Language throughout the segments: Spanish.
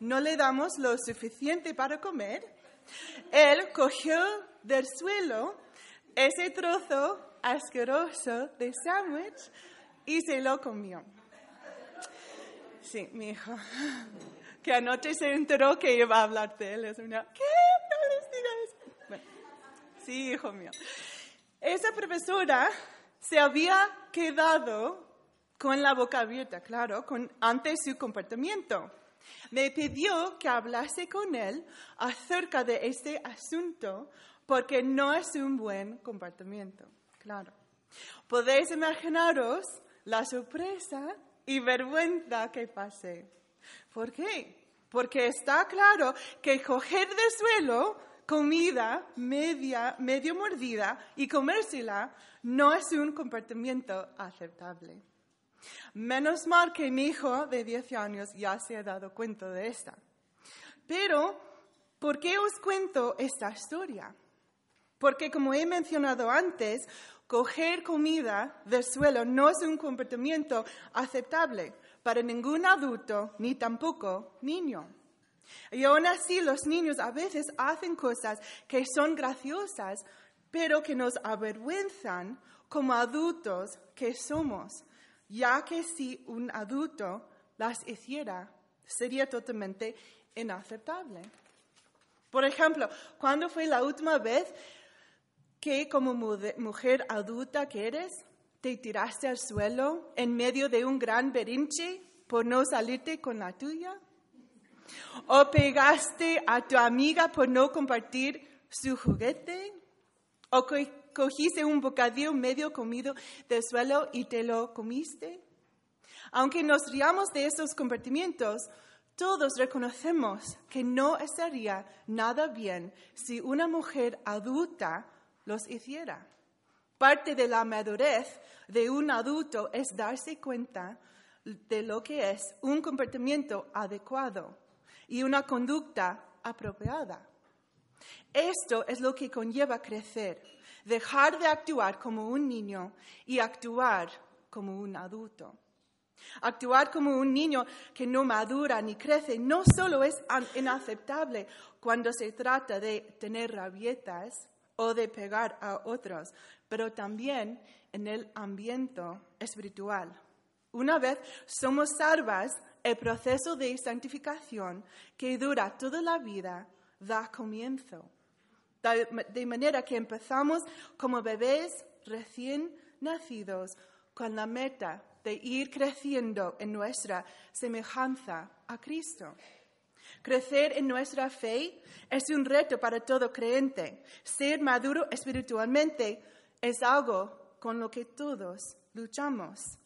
No le damos lo suficiente para comer. Él cogió del suelo ese trozo asqueroso de sándwich y se lo comió. Sí, mi hijo, que anoche se enteró que iba a hablar de él. Es una, ¿qué? No les. Bueno, sí, hijo mío. Esa profesora se había quedado con la boca abierta, claro, con, ante su comportamiento. Me pidió que hablase con él acerca de este asunto porque no es un buen comportamiento, claro. Podéis imaginaros la sorpresa y vergüenza que pasé. ¿Por qué? Porque está claro que coger del suelo comida media, medio mordida y comérsela no es un comportamiento aceptable. Menos mal que mi hijo de 10 años ya se ha dado cuenta de esta. Pero, ¿por qué os cuento esta historia? Porque, como he mencionado antes, coger comida del suelo no es un comportamiento aceptable para ningún adulto ni tampoco niño. Y aún así los niños a veces hacen cosas que son graciosas, pero que nos avergüenzan como adultos que somos ya que si un adulto las hiciera, sería totalmente inaceptable. Por ejemplo, ¿cuándo fue la última vez que como mujer adulta que eres, te tiraste al suelo en medio de un gran berinche por no salirte con la tuya? ¿O pegaste a tu amiga por no compartir su juguete? ¿O cogiste un bocadillo medio comido del suelo y te lo comiste. Aunque nos riamos de estos comportamientos, todos reconocemos que no estaría nada bien si una mujer adulta los hiciera. Parte de la madurez de un adulto es darse cuenta de lo que es un comportamiento adecuado y una conducta apropiada. Esto es lo que conlleva crecer dejar de actuar como un niño y actuar como un adulto. Actuar como un niño que no madura ni crece no solo es inaceptable cuando se trata de tener rabietas o de pegar a otros, pero también en el ambiente espiritual. Una vez somos salvas, el proceso de santificación que dura toda la vida da comienzo de manera que empezamos como bebés recién nacidos con la meta de ir creciendo en nuestra semejanza a Cristo. Crecer en nuestra fe es un reto para todo creyente. Ser maduro espiritualmente es algo con lo que todos luchamos.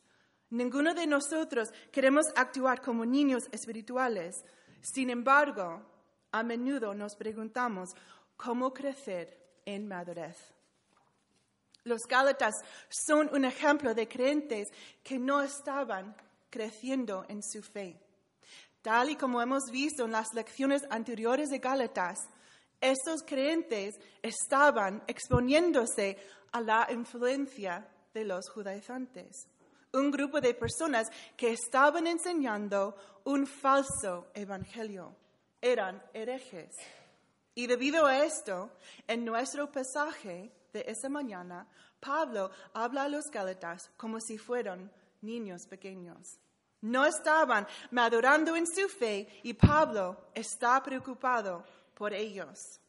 Ninguno de nosotros queremos actuar como niños espirituales. Sin embargo, a menudo nos preguntamos, cómo crecer en madurez. Los Gálatas son un ejemplo de creyentes que no estaban creciendo en su fe. Tal y como hemos visto en las lecciones anteriores de Gálatas, estos creyentes estaban exponiéndose a la influencia de los judaizantes, un grupo de personas que estaban enseñando un falso evangelio. Eran herejes. Y debido a esto, en nuestro pasaje de esa mañana, Pablo habla a los Gálatas como si fueran niños pequeños. No estaban madurando en su fe y Pablo está preocupado por ellos.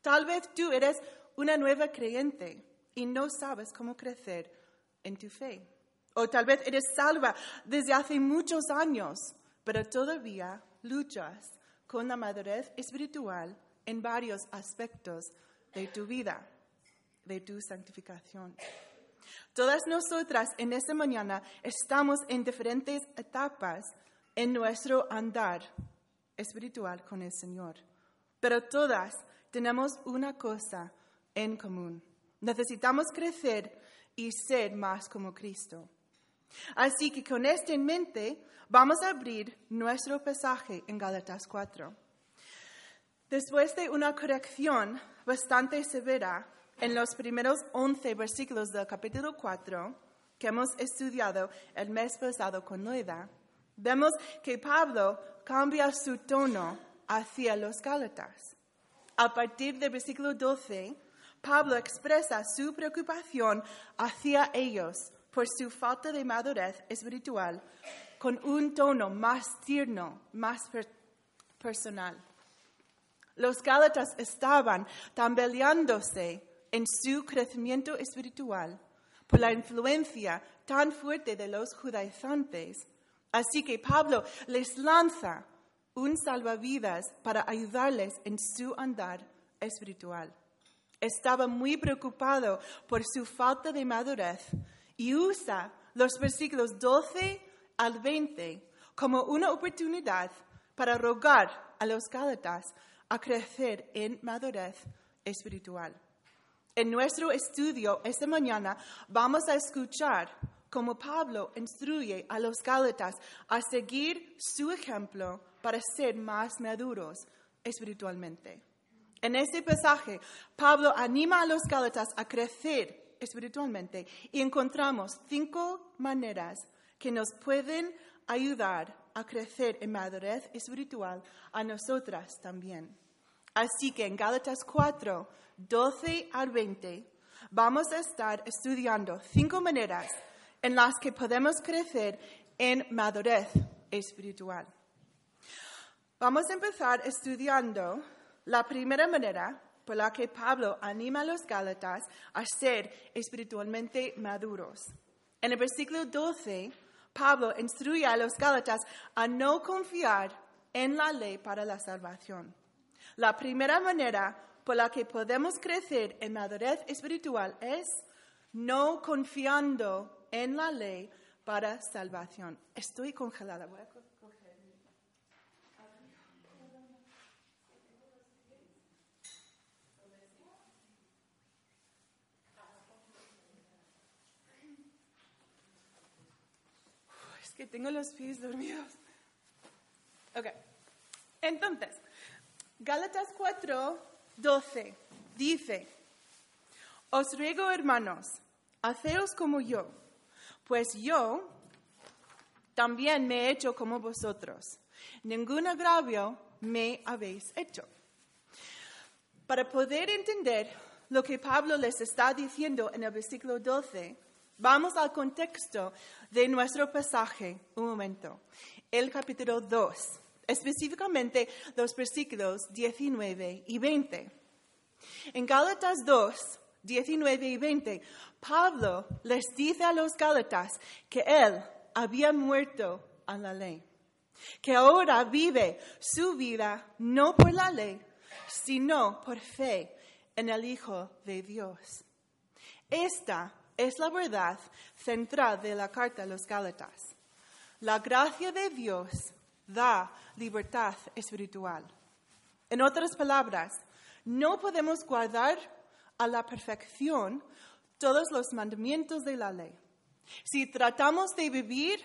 Tal vez tú eres una nueva creyente y no sabes cómo crecer en tu fe. O tal vez eres salva desde hace muchos años, pero todavía luchas con la madurez espiritual en varios aspectos de tu vida, de tu santificación. Todas nosotras en esta mañana estamos en diferentes etapas en nuestro andar espiritual con el Señor. Pero todas tenemos una cosa en común. Necesitamos crecer y ser más como Cristo. Así que con esto en mente, vamos a abrir nuestro pasaje en Gálatas 4. Después de una corrección bastante severa en los primeros 11 versículos del capítulo 4, que hemos estudiado el mes pasado con Loida, vemos que Pablo cambia su tono hacia los Gálatas. A partir del versículo 12, Pablo expresa su preocupación hacia ellos por su falta de madurez espiritual con un tono más tierno, más personal. Los Gálatas estaban tambaleándose en su crecimiento espiritual por la influencia tan fuerte de los judaizantes. Así que Pablo les lanza un salvavidas para ayudarles en su andar espiritual. Estaba muy preocupado por su falta de madurez y usa los versículos 12 al 20 como una oportunidad para rogar a los Gálatas a crecer en madurez espiritual. En nuestro estudio esta mañana vamos a escuchar cómo Pablo instruye a los Gálatas a seguir su ejemplo para ser más maduros espiritualmente. En este pasaje, Pablo anima a los Gálatas a crecer espiritualmente y encontramos cinco maneras que nos pueden ayudar a crecer en madurez espiritual a nosotras también. Así que en Gálatas 4, 12 al 20, vamos a estar estudiando cinco maneras en las que podemos crecer en madurez espiritual. Vamos a empezar estudiando la primera manera por la que Pablo anima a los Gálatas a ser espiritualmente maduros. En el versículo 12, Pablo instruye a los Gálatas a no confiar en la ley para la salvación. La primera manera por la que podemos crecer en madurez espiritual es no confiando en la ley para salvación. Estoy congelada. Voy a Es tengo los pies dormidos. Ok. Entonces, Gálatas 4, 12 dice, Os ruego, hermanos, haceos como yo, pues yo también me he hecho como vosotros. Ningún agravio me habéis hecho. Para poder entender lo que Pablo les está diciendo en el versículo 12, vamos al contexto de nuestro pasaje un momento. El capítulo 2 específicamente los versículos 19 y 20. En Gálatas 2, 19 y 20, Pablo les dice a los Gálatas que él había muerto a la ley, que ahora vive su vida no por la ley, sino por fe en el Hijo de Dios. Esta es la verdad central de la carta a los Gálatas. La gracia de Dios da libertad espiritual. En otras palabras, no podemos guardar a la perfección todos los mandamientos de la ley. Si tratamos de vivir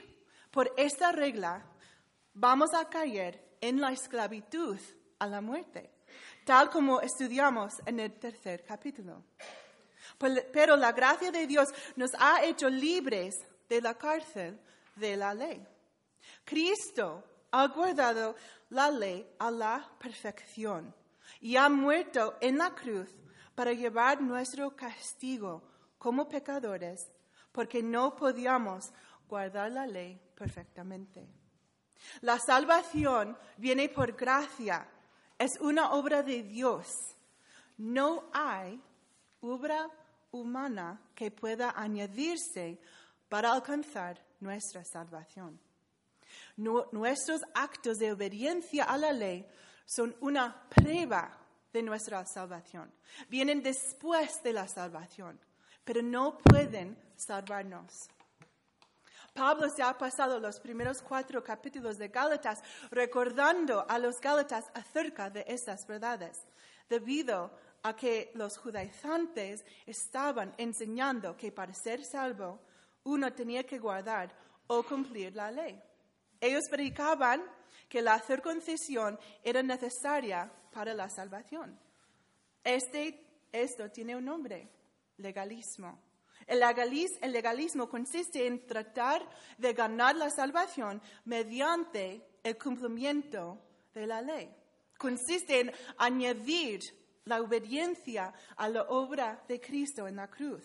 por esta regla, vamos a caer en la esclavitud a la muerte, tal como estudiamos en el tercer capítulo. Pero la gracia de Dios nos ha hecho libres de la cárcel de la ley. Cristo ha guardado la ley a la perfección y ha muerto en la cruz para llevar nuestro castigo como pecadores, porque no podíamos guardar la ley perfectamente. La salvación viene por gracia, es una obra de Dios. No hay obra humana que pueda añadirse para alcanzar nuestra salvación nuestros actos de obediencia a la ley son una prueba de nuestra salvación. Vienen después de la salvación, pero no pueden salvarnos. Pablo se ha pasado los primeros cuatro capítulos de Gálatas recordando a los Gálatas acerca de esas verdades, debido a que los judaizantes estaban enseñando que para ser salvo uno tenía que guardar o cumplir la ley. Ellos predicaban que la circuncisión era necesaria para la salvación. Este, esto tiene un nombre, legalismo. El, el legalismo consiste en tratar de ganar la salvación mediante el cumplimiento de la ley. Consiste en añadir la obediencia a la obra de Cristo en la cruz.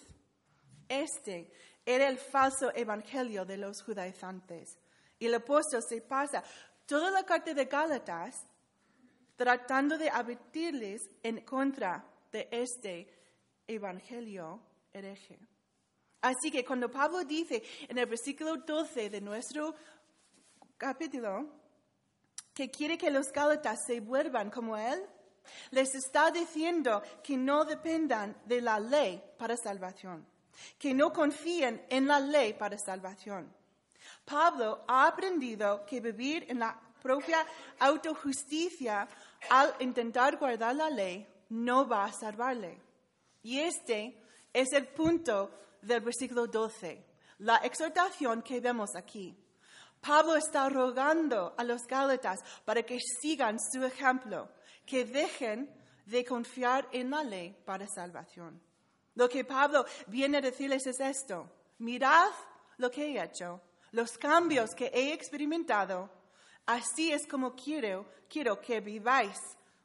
Este era el falso evangelio de los judaizantes. Y el apóstol se pasa toda la carta de Gálatas tratando de advertirles en contra de este evangelio hereje. Así que cuando Pablo dice en el versículo 12 de nuestro capítulo que quiere que los Gálatas se vuelvan como él, les está diciendo que no dependan de la ley para salvación, que no confíen en la ley para salvación. Pablo ha aprendido que vivir en la propia autojusticia al intentar guardar la ley no va a salvarle. Y este es el punto del versículo 12, la exhortación que vemos aquí. Pablo está rogando a los Gálatas para que sigan su ejemplo, que dejen de confiar en la ley para salvación. Lo que Pablo viene a decirles es esto, mirad lo que he hecho, los cambios que he experimentado, así es como quiero, quiero que viváis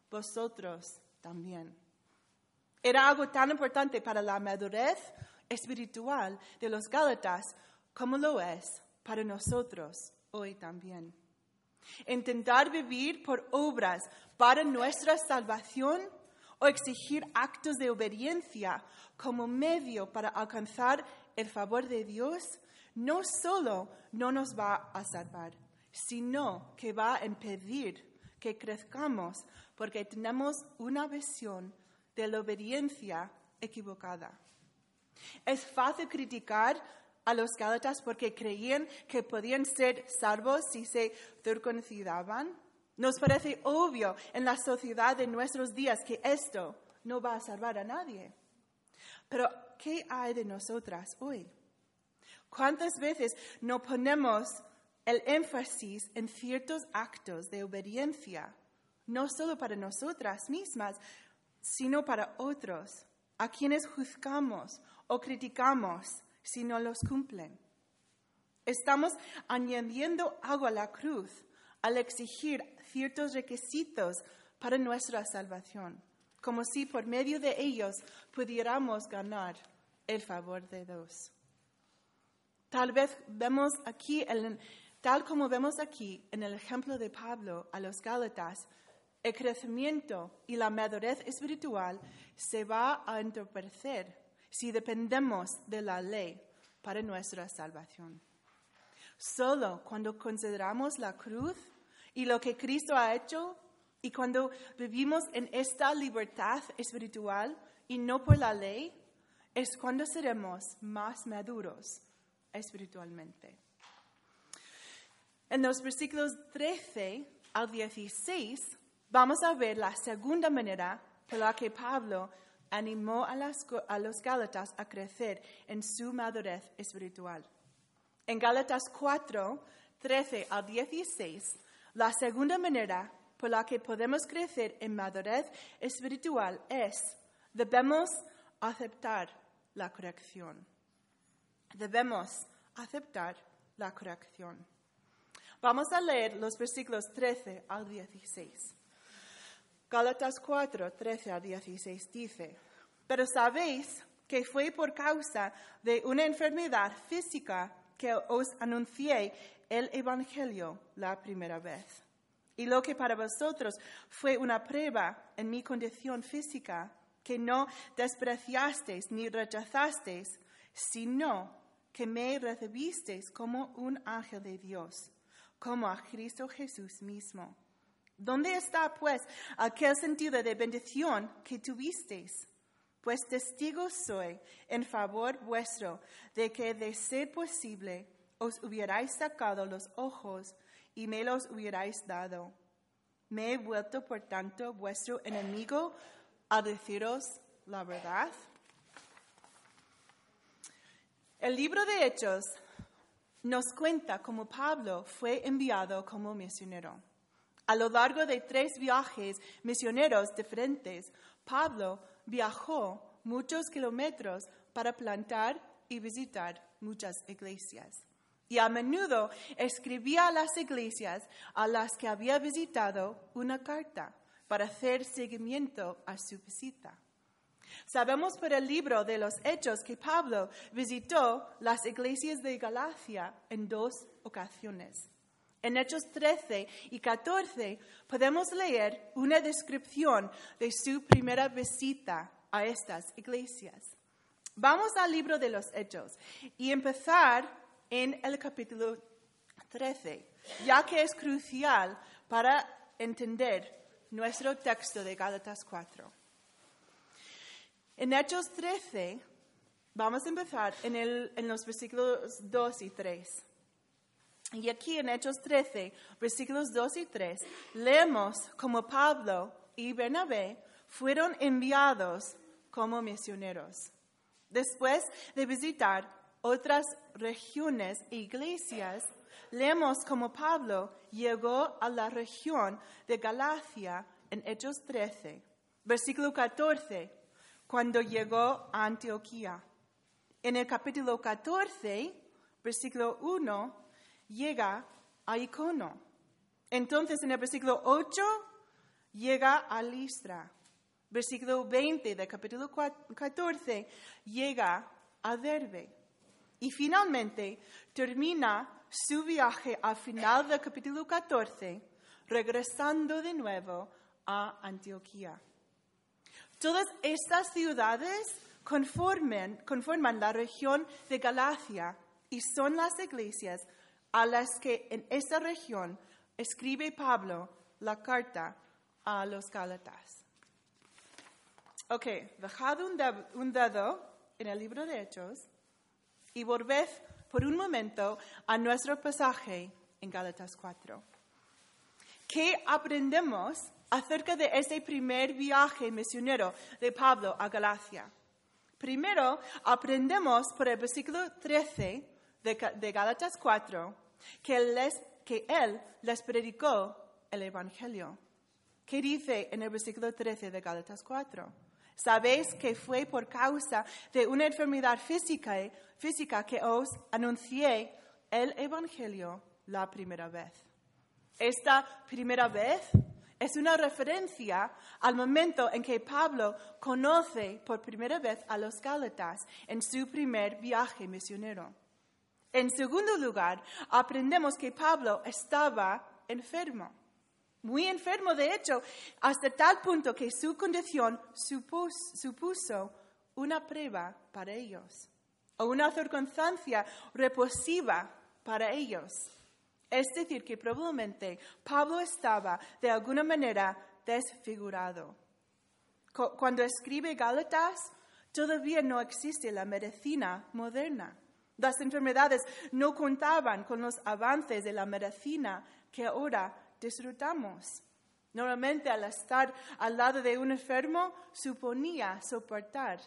vosotros también. Era algo tan importante para la madurez espiritual de los Gálatas como lo es para nosotros hoy también. Intentar vivir por obras para nuestra salvación o exigir actos de obediencia como medio para alcanzar el favor de Dios no solo no nos va a salvar, sino que va a impedir que crezcamos porque tenemos una visión de la obediencia equivocada. Es fácil criticar a los Gálatas porque creían que podían ser salvos si se circuncidaban. Nos parece obvio en la sociedad de nuestros días que esto no va a salvar a nadie. Pero, ¿qué hay de nosotras hoy? ¿Cuántas veces no ponemos el énfasis en ciertos actos de obediencia, no solo para nosotras mismas, sino para otros, a quienes juzgamos o criticamos si no los cumplen. Estamos añadiendo algo a la cruz al exigir ciertos requisitos para nuestra salvación, como si por medio de ellos pudiéramos ganar el favor de Dios. Tal vez vemos aquí, tal como vemos aquí en el ejemplo de Pablo a los Gálatas, el crecimiento y la madurez espiritual se va a entorpecer si dependemos de la ley para nuestra salvación. Solo cuando consideramos la cruz y lo que Cristo ha hecho y cuando vivimos en esta libertad espiritual y no por la ley, es cuando seremos más maduros espiritualmente. En los versículos 13 al 16 vamos a ver la segunda manera por la que Pablo animó a, los Gálatas a crecer en su madurez espiritual. En Gálatas 4, 13 al 16, la segunda manera por la que podemos crecer en madurez espiritual es, debemos aceptar la corrección. Debemos aceptar la corrección. Vamos a leer los versículos 13 al 16. Gálatas 4, 13 al 16 dice, pero sabéis que fue por causa de una enfermedad física que os anuncié el Evangelio la primera vez. Y lo que para vosotros fue una prueba en mi condición física, que no despreciasteis ni rechazasteis, sino que me recibisteis como un ángel de Dios, como a Cristo Jesús mismo. ¿Dónde está, pues, aquel sentido de bendición que tuvisteis? Pues testigo soy en favor vuestro de que de ser posible os hubierais sacado los ojos y me los hubierais dado. Me he vuelto, por tanto, vuestro enemigo a deciros la verdad. El libro de Hechos nos cuenta cómo Pablo fue enviado como misionero. A lo largo de tres viajes misioneros diferentes, Pablo viajó muchos kilómetros para plantar y visitar muchas iglesias. Y a menudo escribía a las iglesias a las que había visitado una carta para hacer seguimiento a su visita. Sabemos por el libro de los Hechos que Pablo visitó las iglesias de Galacia en dos ocasiones. En Hechos 13 y 14 podemos leer una descripción de su primera visita a estas iglesias. Vamos al libro de los Hechos y empezar en el capítulo 13, ya que es crucial para entender nuestro texto de Gálatas 4. En Hechos 13, vamos a empezar en, en los versículos 2 y 3. Y aquí en Hechos 13, versículos 2 y 3, leemos como Pablo y Bernabé fueron enviados como misioneros. Después de visitar otras regiones e iglesias, leemos como Pablo llegó a la región de Galacia en Hechos 13, versículo 14, cuando llegó a Antioquía. En el capítulo 14, versículo 1, llega a Icono. Entonces en el versículo 8 llega a Listra. Versículo 20 del capítulo 14 llega a Derbe. Y finalmente termina su viaje al final del capítulo 14, regresando de nuevo a Antioquía. Todas estas ciudades conforman, conforman la región de Galacia y son las iglesias a las que en esta región escribe Pablo la carta a los Gálatas. Ok, dejad un dedo en el libro de Hechos y volved por un momento a nuestro pasaje en Gálatas 4. ¿Qué aprendemos acerca de este primer viaje misionero de Pablo a Galacia? Primero, aprendemos por el versículo 13 de, de Gálatas 4 que, les, que Él les predicó el Evangelio. ¿Qué dice en el versículo 13 de Gálatas 4? Sabéis que fue por causa de una enfermedad física, física que os anuncié el Evangelio la primera vez. Esta primera vez es una referencia al momento en que Pablo conoce por primera vez a los Gálatas en su primer viaje misionero. En segundo lugar, aprendemos que Pablo estaba enfermo, muy enfermo de hecho, hasta tal punto que su condición supuso una prueba para ellos o una circunstancia repulsiva para ellos. Es decir, que probablemente Pablo estaba de alguna manera desfigurado. Cuando escribe Gálatas, todavía no existe la medicina moderna. Las enfermedades no contaban con los avances de la medicina que ahora disfrutamos. Normalmente al estar al lado de un enfermo suponía soportar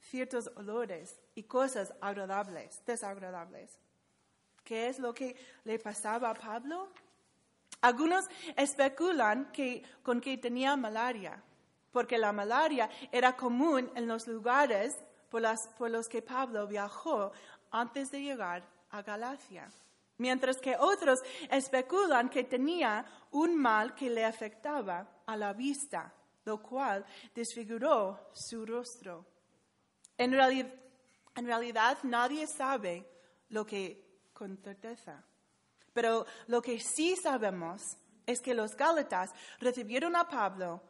ciertos olores y cosas agradables, desagradables. ¿Qué es lo que le pasaba a Pablo? Algunos especulan que, con que tenía malaria, porque la malaria era común en los lugares por, por los que Pablo viajó antes de llegar a Galacia. Mientras que otros especulan que tenía un mal que le afectaba a la vista, lo cual desfiguró su rostro. En, realidad nadie sabe lo que con certeza. Pero lo que sí sabemos es que los Gálatas recibieron a Pablo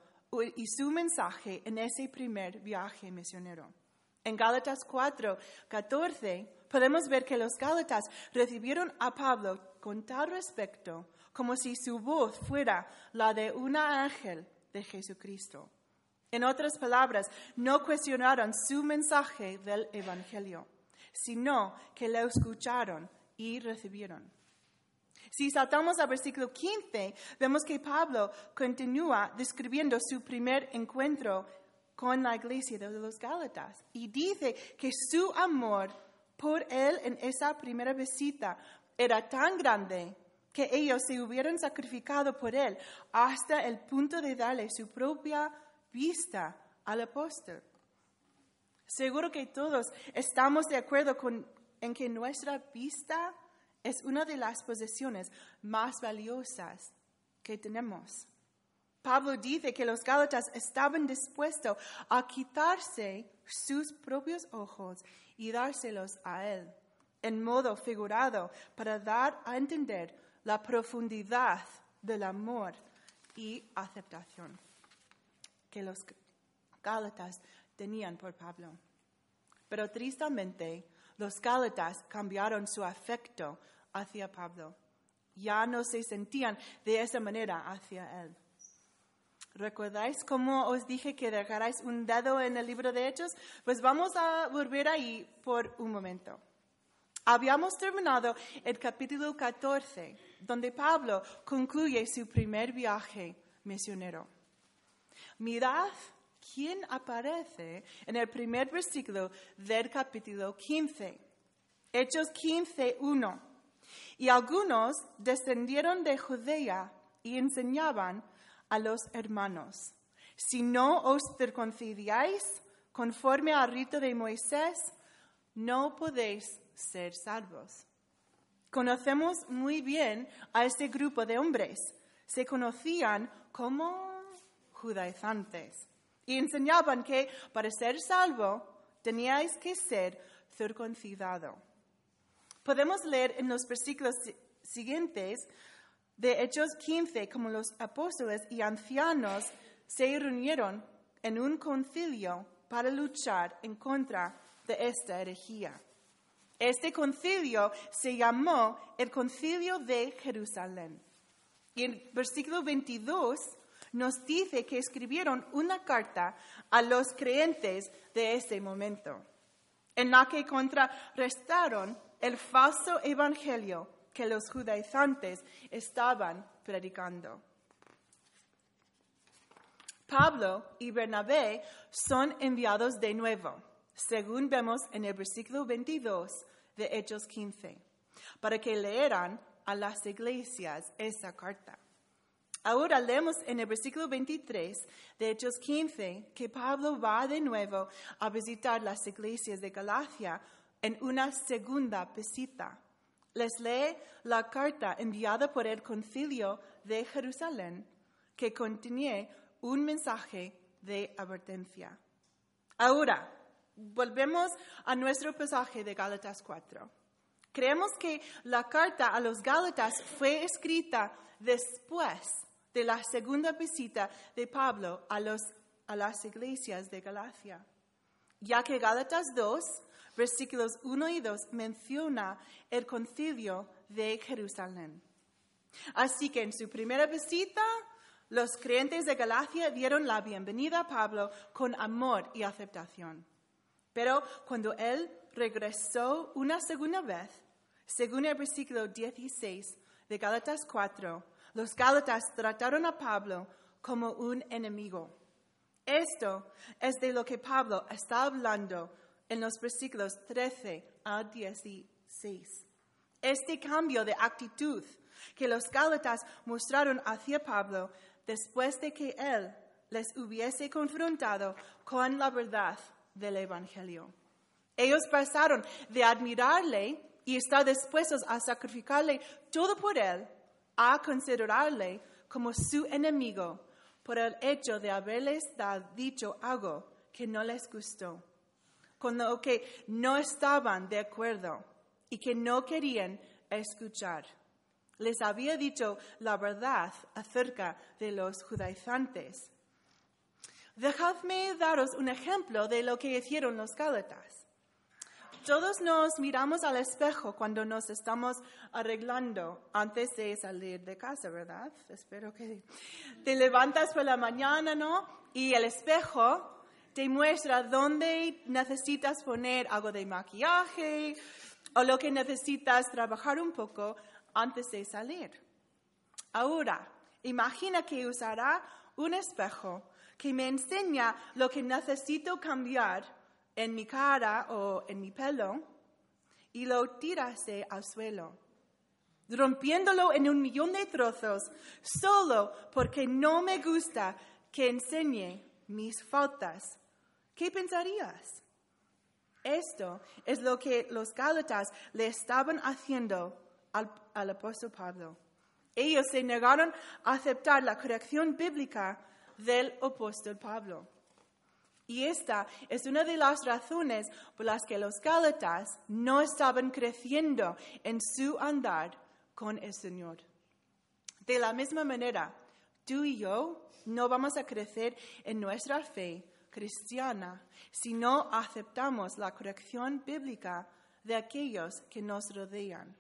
y su mensaje en ese primer viaje misionero. En Gálatas 4, 14 podemos ver que los Gálatas recibieron a Pablo con tal respeto como si su voz fuera la de un ángel de Jesucristo. En otras palabras, no cuestionaron su mensaje del Evangelio, sino que lo escucharon y recibieron. Si saltamos al versículo 15, vemos que Pablo continúa describiendo su primer encuentro con la iglesia de los Gálatas y dice que su amor por él en esa primera visita era tan grande que ellos se hubieran sacrificado por él hasta el punto de darle su propia vista al apóstol. Seguro que todos estamos de acuerdo con, en que nuestra vista es una de las posesiones más valiosas que tenemos. Pablo dice que los Gálatas estaban dispuestos a quitarse sus propios ojos y dárselos a él, en modo figurado, para dar a entender la profundidad del amor y aceptación que los Gálatas tenían por Pablo. Pero tristemente, los Gálatas cambiaron su afecto hacia Pablo. Ya no se sentían de esa manera hacia él. ¿Recordáis cómo os dije que dejarais un dedo en el libro de Hechos? Pues vamos a volver ahí por un momento. Habíamos terminado el capítulo 14, donde Pablo concluye su primer viaje misionero. Mirad quién aparece en el primer versículo del capítulo 15. Hechos 15, 1. Y algunos descendieron de Judea y enseñaban a los hermanos, si no os circuncidáis conforme al rito de Moisés, no podéis ser salvos. Conocemos muy bien a este grupo de hombres. Se conocían como judaizantes y enseñaban que para ser salvo teníais que ser circuncidado. Podemos leer en los versículos siguientes de Hechos 15 como los apóstoles y ancianos se reunieron en un concilio para luchar en contra de esta herejía. Este concilio se llamó el concilio de Jerusalén. Y en versículo 22 nos dice que escribieron una carta a los creyentes de ese momento, en la que contrarrestaron el falso evangelio que los judaizantes estaban predicando. Pablo y Bernabé son enviados de nuevo, según vemos en el versículo 22 de Hechos 15, para que leeran a las iglesias esa carta. Ahora leemos en el versículo 23 de Hechos 15 que Pablo va de nuevo a visitar las iglesias de Galacia en una segunda visita. Les lee la carta enviada por el concilio de Jerusalén que contiene un mensaje de advertencia. Ahora, volvemos a nuestro pasaje de Gálatas 4. Creemos que la carta a los Gálatas fue escrita después de la segunda visita de Pablo a, a las iglesias de Galacia, ya que Gálatas 2, versículos 1 y 2 menciona el concilio de Jerusalén. Así que en su primera visita, los creyentes de Galacia dieron la bienvenida a Pablo con amor y aceptación. Pero cuando él regresó una segunda vez, según el versículo 16 de Gálatas 4, los Gálatas trataron a Pablo como un enemigo. Esto es de lo que Pablo está hablando en los versículos 13 a 16. Este cambio de actitud que los Gálatas mostraron hacia Pablo después de que él les hubiese confrontado con la verdad del Evangelio. Ellos pasaron de admirarle y estar dispuestos a sacrificarle todo por él a considerarle como su enemigo por el hecho de haberles dicho algo que no les gustó, con lo que no estaban de acuerdo y que no querían escuchar. Les había dicho la verdad acerca de los judaizantes. Dejadme daros un ejemplo de lo que hicieron los gálatas. Todos nos miramos al espejo cuando nos estamos arreglando antes de salir de casa, ¿verdad? Espero que te levantas por la mañana, ¿no? Y el espejo te muestra dónde necesitas poner algo de maquillaje o lo que necesitas trabajar un poco antes de salir. Ahora, imagina que usará un espejo que me enseña lo que necesito cambiar en mi cara o en mi pelo y lo tirase al suelo, rompiéndolo en un millón de trozos solo porque no me gusta que enseñe mis faltas. ¿Qué pensarías? Esto es lo que los Gálatas le estaban haciendo al, apóstol Pablo. Ellos se negaron a aceptar la corrección bíblica del apóstol Pablo. Y esta es una de las razones por las que los Gálatas no estaban creciendo en su andar con el Señor. De la misma manera, tú y yo no vamos a crecer en nuestra fe cristiana si no aceptamos la corrección bíblica de aquellos que nos rodean.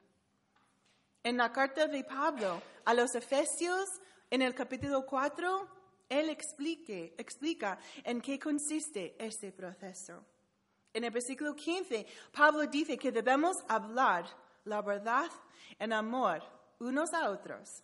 En la carta de Pablo a los Efesios, en el capítulo 4, él explica en qué consiste este proceso. En el versículo 15, Pablo dice que debemos hablar la verdad en amor unos a otros.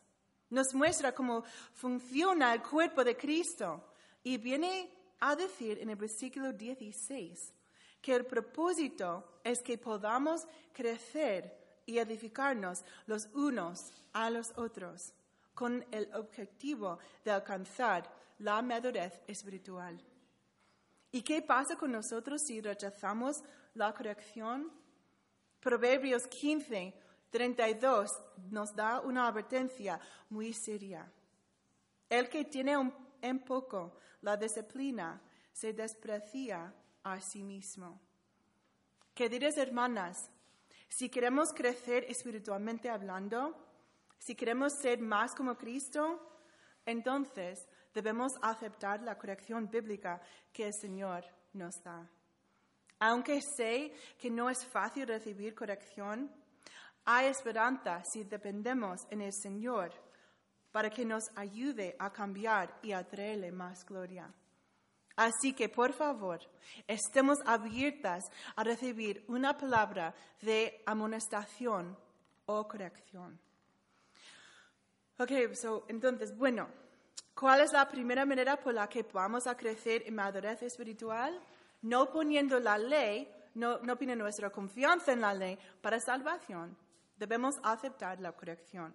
Nos muestra cómo funciona el cuerpo de Cristo y viene a decir en el versículo 16 que el propósito es que podamos crecer y edificarnos los unos a los otros con el objetivo de alcanzar la madurez espiritual. ¿Y qué pasa con nosotros si rechazamos la corrección? Proverbios 15, 32 nos da una advertencia muy seria. El que tiene en poco la disciplina se desprecia a sí mismo. Queridas hermanas, si queremos crecer espiritualmente hablando, si queremos ser más como Cristo, entonces debemos aceptar la corrección bíblica que el Señor nos da. Aunque sé que no es fácil recibir corrección, hay esperanza si dependemos en el Señor para que nos ayude a cambiar y a traerle más gloria. Así que, por favor, estemos abiertas a recibir una palabra de amonestación o corrección. Ok, so, entonces, bueno, ¿cuál es la primera manera por la que vamos a crecer en madurez espiritual? No poniendo la ley, no, no poniendo nuestra confianza en la ley para salvación. Debemos aceptar la corrección.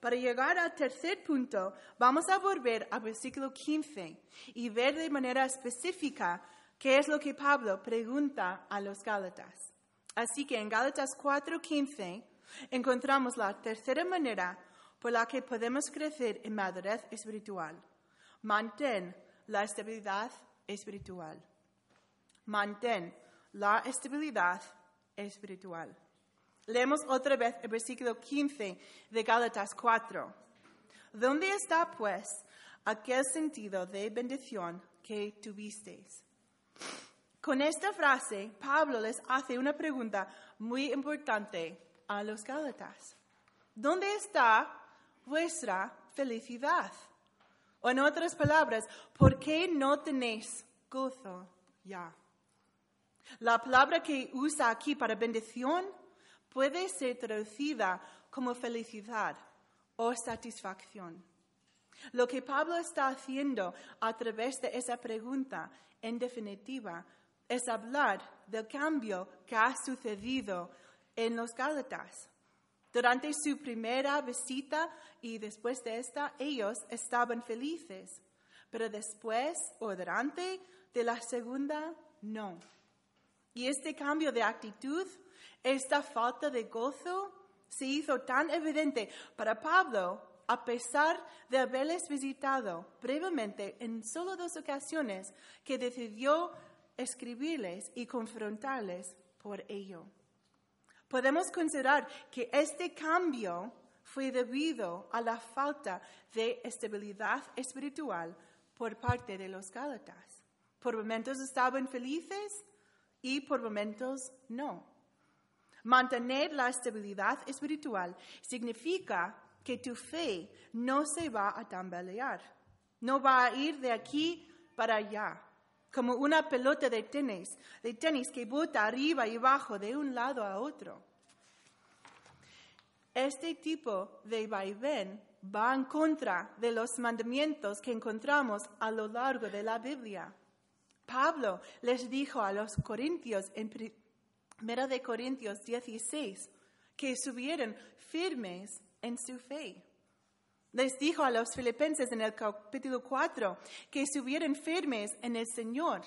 Para llegar al tercer punto, vamos a volver al versículo 15 y ver de manera específica qué es lo que Pablo pregunta a los Gálatas. Así que en Gálatas 4:15 encontramos la tercera manera por la que podemos crecer en madurez espiritual. Mantén la estabilidad espiritual. Mantén la estabilidad espiritual. Leemos otra vez el versículo 15 de Gálatas 4. ¿Dónde está, pues, aquel sentido de bendición que tuvisteis? Con esta frase, Pablo les hace una pregunta muy importante a los Gálatas. ¿Dónde está vuestra felicidad? O en otras palabras, ¿por qué no tenéis gozo ya? La palabra que usa aquí para bendición puede ser traducida como felicidad o satisfacción. Lo que Pablo está haciendo a través de esa pregunta, en definitiva, es hablar del cambio que ha sucedido en los Gálatas. Durante su primera visita y después de esta, ellos estaban felices, pero después o durante de la segunda, no. Y este cambio de actitud esta falta de gozo se hizo tan evidente para Pablo a pesar de haberles visitado brevemente en solo dos ocasiones que decidió escribirles y confrontarles por ello. Podemos considerar que este cambio fue debido a la falta de estabilidad espiritual por parte de los Gálatas. Por momentos estaban felices y por momentos no. Mantener la estabilidad espiritual significa que tu fe no se va a tambalear, no va a ir de aquí para allá, como una pelota de tenis, de tenis que bota arriba y abajo de un lado a otro. Este tipo de vaivén va en contra de los mandamientos que encontramos a lo largo de la Biblia. Pablo les dijo a los corintios en 1 de Corintios 16 que estuvieran firmes en su fe. Les dijo a los filipenses en el capítulo 4 que estuvieran firmes en el Señor.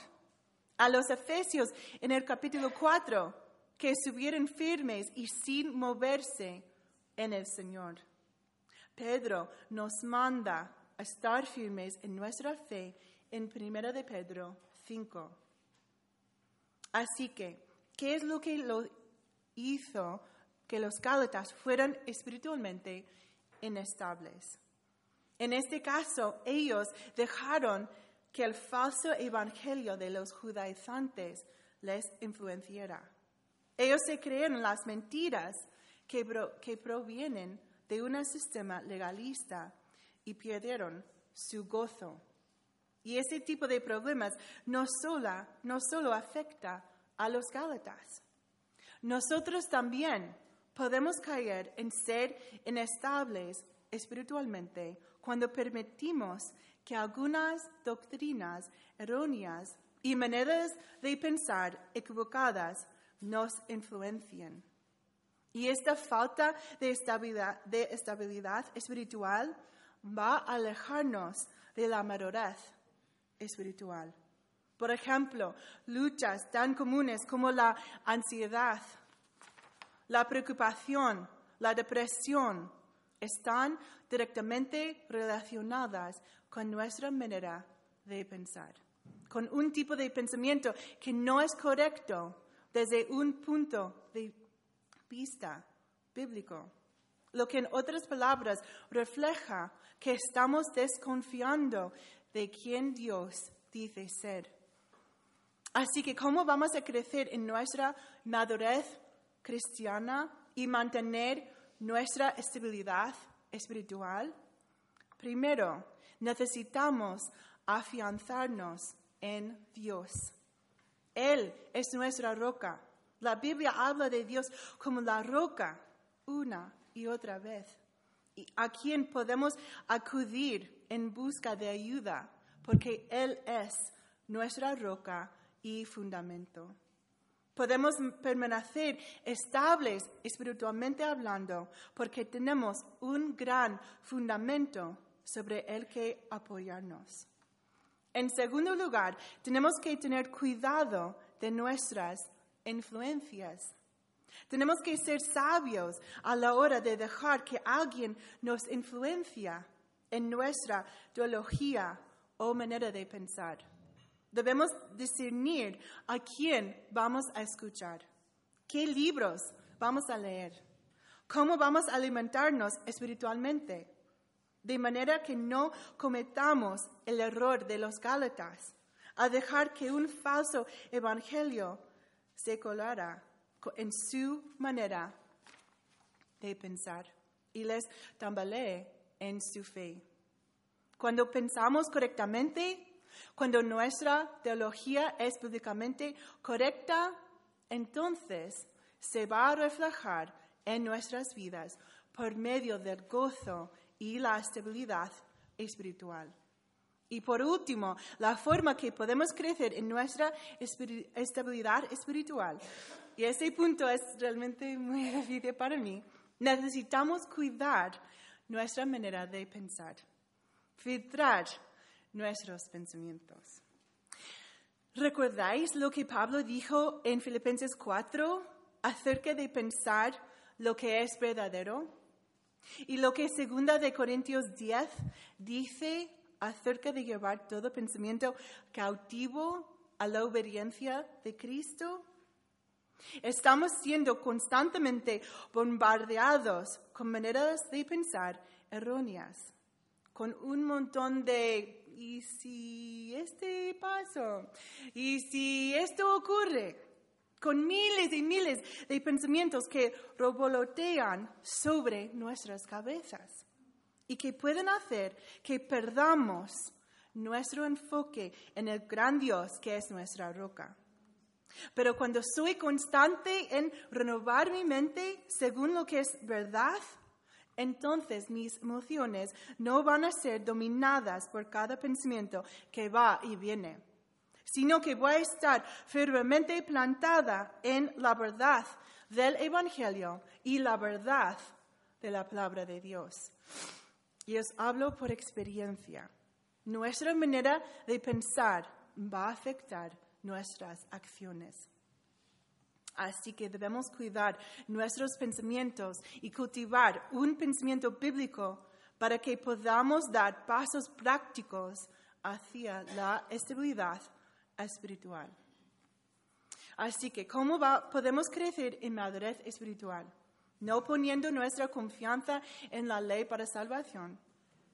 A los efesios en el capítulo 4 que estuvieran firmes y sin moverse en el Señor. Pedro nos manda a estar firmes en nuestra fe en 1 de Pedro 5. Así que, ¿qué es lo que lo hizo que los Gálatas fueran espiritualmente inestables? En este caso, ellos dejaron que el falso evangelio de los judaizantes les influenciara. Ellos se creyeron las mentiras que, que provienen de un sistema legalista y perdieron su gozo. Y ese tipo de problemas no solo, no solo afecta a los Gálatas. Nosotros también podemos caer en ser inestables espiritualmente cuando permitimos que algunas doctrinas erróneas y maneras de pensar equivocadas nos influencien. Y esta falta de estabilidad, de estabilidad espiritual va a alejarnos de la madurez espiritual. Por ejemplo, luchas tan comunes como la ansiedad, la preocupación, la depresión, están directamente relacionadas con nuestra manera de pensar, con un tipo de pensamiento que no es correcto desde un punto de vista bíblico. Lo que en otras palabras refleja que estamos desconfiando de quien Dios dice ser. Así que, ¿cómo vamos a crecer en nuestra madurez cristiana y mantener nuestra estabilidad espiritual? Primero, necesitamos afianzarnos en Dios. Él es nuestra roca. La Biblia habla de Dios como la roca una y otra vez, y a quien podemos acudir en busca de ayuda, porque Él es nuestra roca y fundamento. Podemos permanecer estables espiritualmente hablando porque tenemos un gran fundamento sobre el que apoyarnos. En segundo lugar, tenemos que tener cuidado de nuestras influencias. Tenemos que ser sabios a la hora de dejar que alguien nos influencia en nuestra teología o manera de pensar. Debemos discernir a quién vamos a escuchar, qué libros vamos a leer, cómo vamos a alimentarnos espiritualmente, de manera que no cometamos el error de los Gálatas, a dejar que un falso evangelio se colara en su manera de pensar y les tambalee en su fe. Cuando pensamos correctamente, cuando nuestra teología es bíblicamente correcta, entonces se va a reflejar en nuestras vidas por medio del gozo y la estabilidad espiritual. Y por último, la forma que podemos crecer en nuestra estabilidad espiritual, y ese punto es realmente muy difícil para mí, necesitamos cuidar nuestra manera de pensar, filtrar nuestros pensamientos. ¿Recordáis lo que Pablo dijo en Filipenses 4 acerca de pensar lo que es verdadero? Y lo que segunda de Corintios 10 dice acerca de llevar todo pensamiento cautivo a la obediencia de Cristo? Estamos siendo constantemente bombardeados con maneras de pensar erróneas, con un montón de ¿y si este paso? ¿Y si esto ocurre? Con miles y miles de pensamientos que revolotean sobre nuestras cabezas y que pueden hacer que perdamos nuestro enfoque en el gran Dios que es nuestra roca. Pero cuando soy constante en renovar mi mente según lo que es verdad, entonces mis emociones no van a ser dominadas por cada pensamiento que va y viene, sino que voy a estar firmemente plantada en la verdad del Evangelio y la verdad de la palabra de Dios. Y os hablo por experiencia. Nuestra manera de pensar va a afectar nuestras acciones. Así que debemos cuidar nuestros pensamientos y cultivar un pensamiento bíblico para que podamos dar pasos prácticos hacia la estabilidad espiritual. Así que, ¿cómo podemos crecer en madurez espiritual? No poniendo nuestra confianza en la ley para salvación.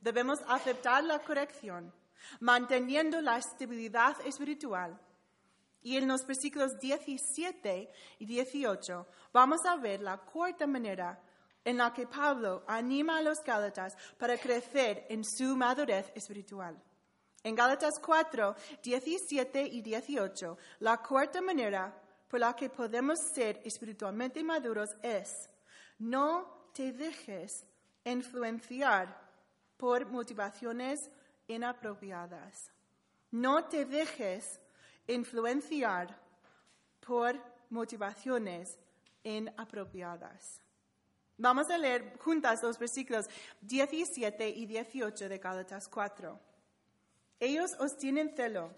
Debemos aceptar la corrección, manteniendo la estabilidad espiritual y en los versículos 17 y 18 vamos a ver la cuarta manera en la que Pablo anima a los Gálatas para crecer en su madurez espiritual. En Gálatas 4, 17 y 18, la cuarta manera por la que podemos ser espiritualmente maduros es no te dejes influenciar por motivaciones inapropiadas. No te dejes influenciar por motivaciones inapropiadas. Vamos a leer juntas los versículos 17 y 18 de Gálatas 4. Ellos os tienen celo,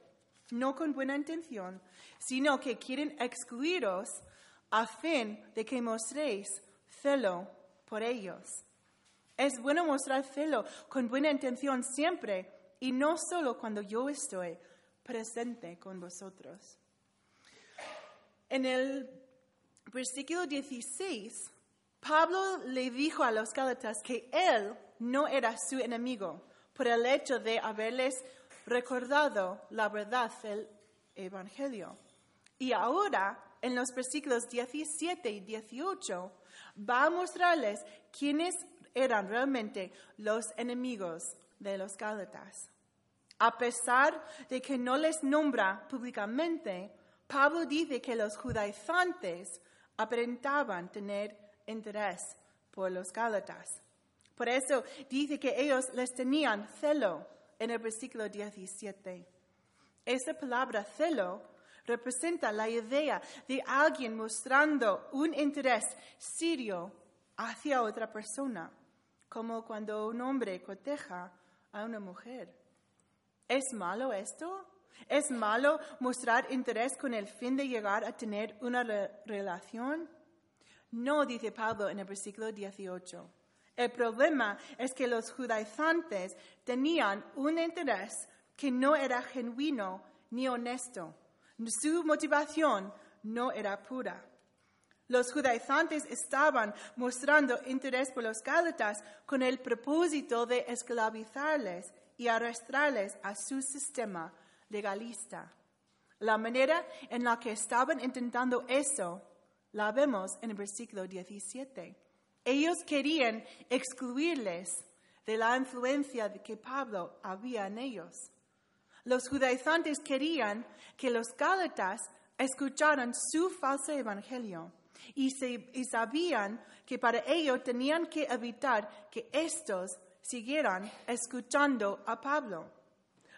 no con buena intención, sino que quieren excluiros a fin de que mostréis celo por ellos. Es bueno mostrar celo con buena intención siempre y no solo cuando yo estoy presente con vosotros. En el versículo 16, Pablo le dijo a los Gálatas que él no era su enemigo por el hecho de haberles recordado la verdad del Evangelio. Y ahora, en los versículos 17 y 18, va a mostrarles quiénes eran realmente los enemigos de los Gálatas. A pesar de que no les nombra públicamente, Pablo dice que los judaizantes aparentaban tener interés por los gálatas. Por eso dice que ellos les tenían celo en el versículo 17. Esa palabra celo representa la idea de alguien mostrando un interés serio hacia otra persona, como cuando un hombre coteja a una mujer. ¿Es malo esto? ¿Es malo mostrar interés con el fin de llegar a tener una relación? No, dice Pablo en el versículo 18. El problema es que los judaizantes tenían un interés que no era genuino ni honesto. Su motivación no era pura. Los judaizantes estaban mostrando interés por los gálatas con el propósito de esclavizarles y arrastrarles a su sistema legalista. La manera en la que estaban intentando eso la vemos en el versículo 17. Ellos querían excluirles de la influencia que Pablo había en ellos. Los judaizantes querían que los gálatas escucharan su falso evangelio y, sabían que para ello tenían que evitar que estos siguieran escuchando a Pablo.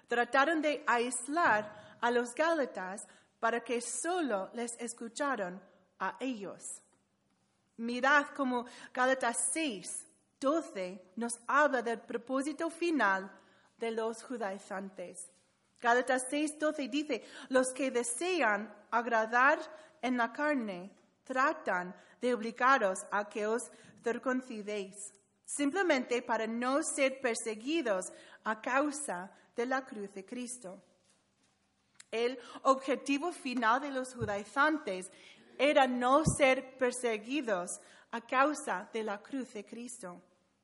Trataron de aislar a los Gálatas para que solo les escucharan a ellos. Mirad como Gálatas 6, 12 nos habla del propósito final de los judaizantes. Gálatas 6, 12 dice, los que desean agradar en la carne tratan de obligaros a que os circuncidéis simplemente para no ser perseguidos a causa de la cruz de Cristo. El objetivo final de los judaizantes era no ser perseguidos a causa de la cruz de Cristo.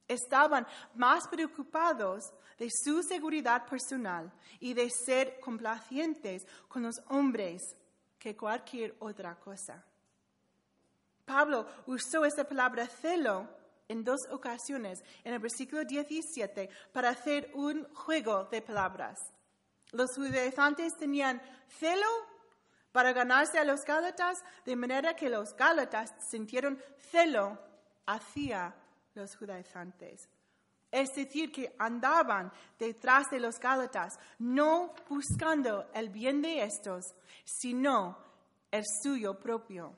Estaban más preocupados de su seguridad personal y de ser complacientes con los hombres que cualquier otra cosa. Pablo usó esa palabra celo en dos ocasiones en el versículo 17 para hacer un juego de palabras. Los judaizantes tenían celo para ganarse a los gálatas, de manera que los gálatas sintieron celo hacia los judaizantes. Es decir, que andaban detrás de los gálatas, no buscando el bien de estos, sino el suyo propio.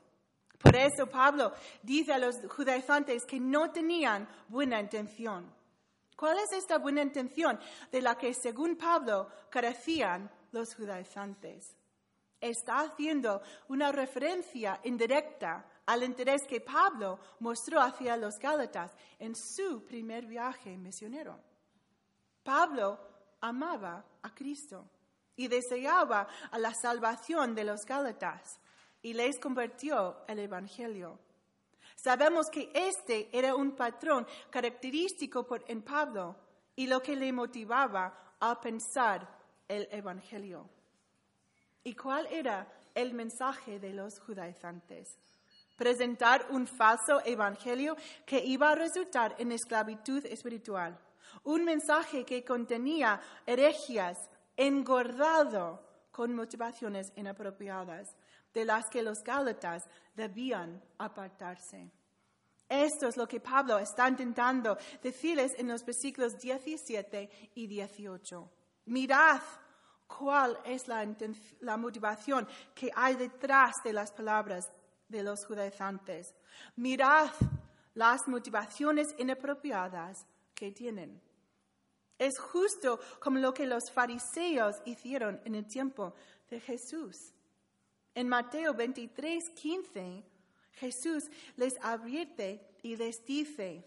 Por eso Pablo dice a los judaizantes que no tenían buena intención. ¿Cuál es esta buena intención de la que, según Pablo, carecían los judaizantes? Está haciendo una referencia indirecta al interés que Pablo mostró hacia los Gálatas en su primer viaje misionero. Pablo amaba a Cristo y deseaba a la salvación de los Gálatas y les convirtió el Evangelio. Sabemos que este era un patrón característico en Pablo y lo que le motivaba a pensar el Evangelio. ¿Y cuál era el mensaje de los judaizantes? Presentar un falso evangelio que iba a resultar en esclavitud espiritual. Un mensaje que contenía herejías engordado con motivaciones inapropiadas de las que los Gálatas debían apartarse. Esto es lo que Pablo está intentando decirles en los versículos 17 y 18. Mirad cuál es la, la, motivación que hay detrás de las palabras de los judaizantes. Mirad las motivaciones inapropiadas que tienen. Es justo como lo que los fariseos hicieron en el tiempo de Jesús. En Mateo 23, 15, Jesús les advierte y les dice,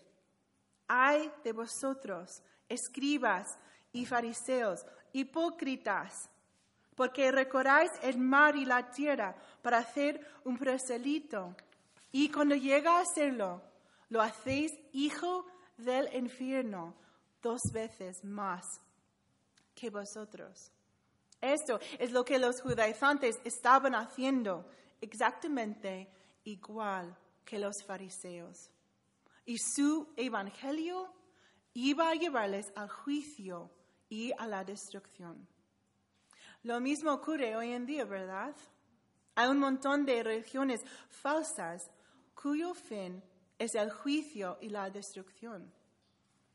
ay de vosotros, escribas y fariseos, hipócritas, porque recorráis el mar y la tierra para hacer un prosélito, y cuando llega a hacerlo, lo hacéis hijo del infierno dos veces más que vosotros. Esto es lo que los judaizantes estaban haciendo exactamente igual que los fariseos. Y su evangelio iba a llevarles al juicio y a la destrucción. Lo mismo ocurre hoy en día, ¿verdad? Hay un montón de religiones falsas cuyo fin es el juicio y la destrucción.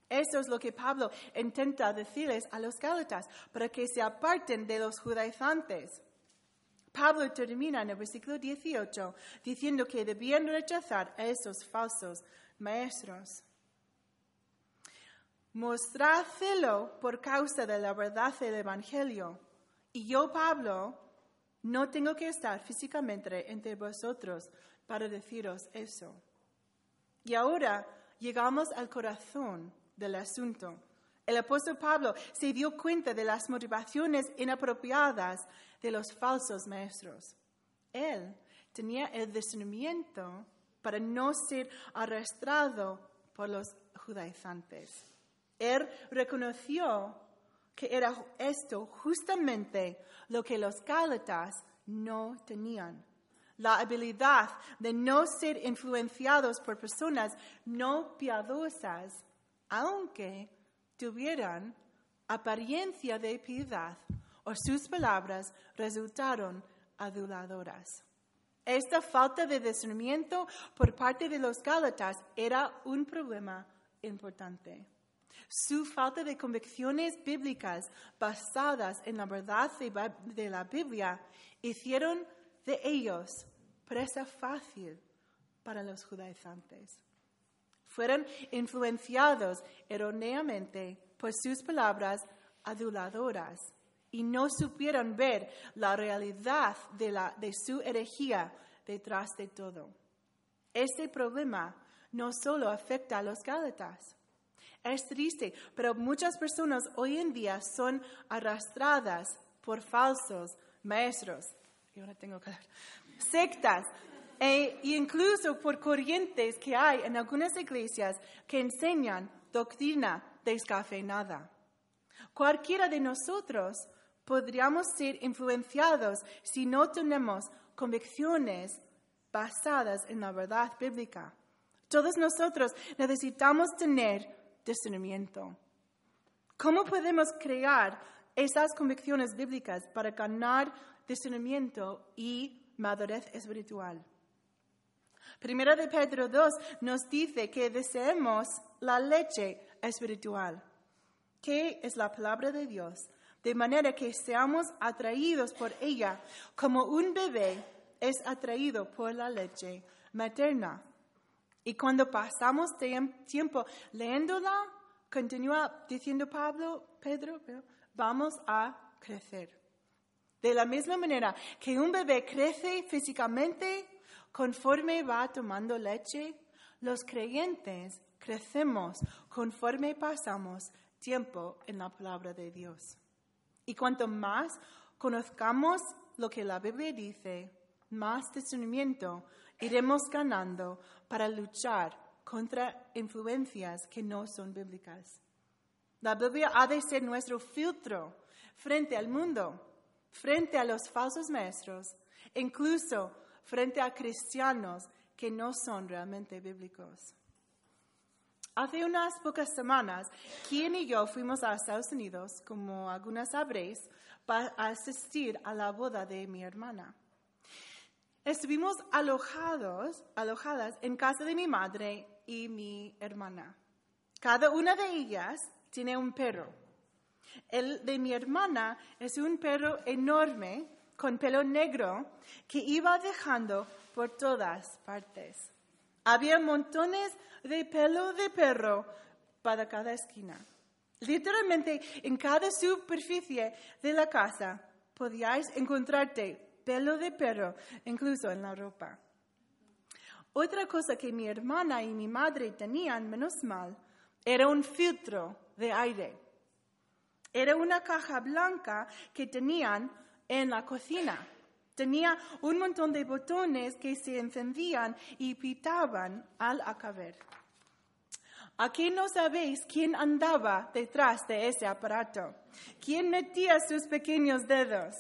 Eso es lo que Pablo intenta decirles a los Gálatas, para que se aparten de los judaizantes. Pablo termina en el versículo 18 diciendo que debían rechazar a esos falsos maestros. Mostrad celo por causa de la verdad del Evangelio. Y yo, Pablo, no tengo que estar físicamente entre vosotros para deciros eso. Y ahora llegamos al corazón del asunto. El apóstol Pablo se dio cuenta de las motivaciones inapropiadas de los falsos maestros. Él tenía el discernimiento para no ser arrastrado por los judaizantes. Él reconoció que era esto justamente lo que los gálatas no tenían. La habilidad de no ser influenciados por personas no piadosas aunque tuvieran apariencia de piedad o sus palabras resultaron aduladoras. Esta falta de discernimiento por parte de los Gálatas era un problema importante. Su falta de convicciones bíblicas basadas en la verdad de la Biblia hicieron de ellos presa fácil para los judaizantes fueron influenciados erróneamente por sus palabras aduladoras y no supieron ver la realidad de, su herejía detrás de todo. Este problema no solo afecta a los Gálatas. Es triste, pero muchas personas hoy en día son arrastradas por falsos maestros. Sectas e incluso por corrientes que hay en algunas iglesias que enseñan doctrina descafeinada. Cualquiera de nosotros podríamos ser influenciados si no tenemos convicciones basadas en la verdad bíblica. Todos nosotros necesitamos tener discernimiento. ¿Cómo podemos crear esas convicciones bíblicas para ganar discernimiento y madurez espiritual. Primera de Pedro 2 nos dice que deseemos la leche espiritual, que es la palabra de Dios, de manera que seamos atraídos por ella como un bebé es atraído por la leche materna. Y cuando pasamos tiempo leyéndola, continúa diciendo Pablo, Pedro, vamos a crecer. De la misma manera que un bebé crece físicamente conforme va tomando leche, los creyentes crecemos conforme pasamos tiempo en la palabra de Dios. Y cuanto más conozcamos lo que la Biblia dice, más discernimiento iremos ganando para luchar contra influencias que no son bíblicas. La Biblia ha de ser nuestro filtro frente al mundo, frente a los falsos maestros, incluso frente a cristianos que no son realmente bíblicos. Hace unas pocas semanas, quien y yo fuimos a Estados Unidos, como algunas sabréis, para asistir a la boda de mi hermana. Estuvimos alojados, alojadas en casa de mi madre y mi hermana. Cada una de ellas tiene un perro. El de mi hermana es un perro enorme con pelo negro que iba dejando por todas partes. Había montones de pelo de perro para cada esquina. Literalmente en cada superficie de la casa podíais encontrarte pelo de perro, incluso en la ropa. Otra cosa que mi hermana y mi madre tenían, menos mal, era un filtro de aire. Era una caja blanca que tenían en la cocina. Tenía un montón de botones que se encendían y pitaban al acabar. Aquí no sabéis quién andaba detrás de ese aparato, quién metía sus pequeños dedos,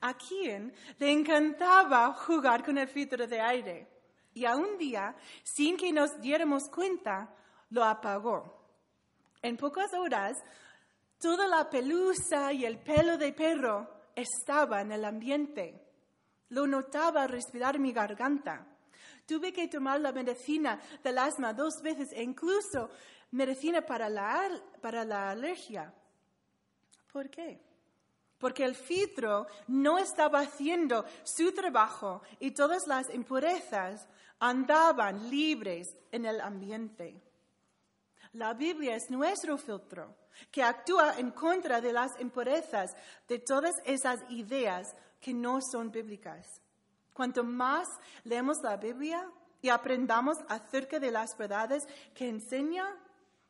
a quién le encantaba jugar con el filtro de aire. Y a un día, sin que nos diéramos cuenta, lo apagó. En pocas horas, toda la pelusa y el pelo de perro estaba en el ambiente. Lo notaba respirar mi garganta. Tuve que tomar la medicina del asma dos veces e incluso medicina para la, para la alergia. ¿Por qué? Porque el filtro no estaba haciendo su trabajo y todas las impurezas andaban libres en el ambiente. La Biblia es nuestro filtro que actúa en contra de las impurezas, de todas esas ideas que no son bíblicas. Cuanto más leemos la Biblia y aprendamos acerca de las verdades que enseña,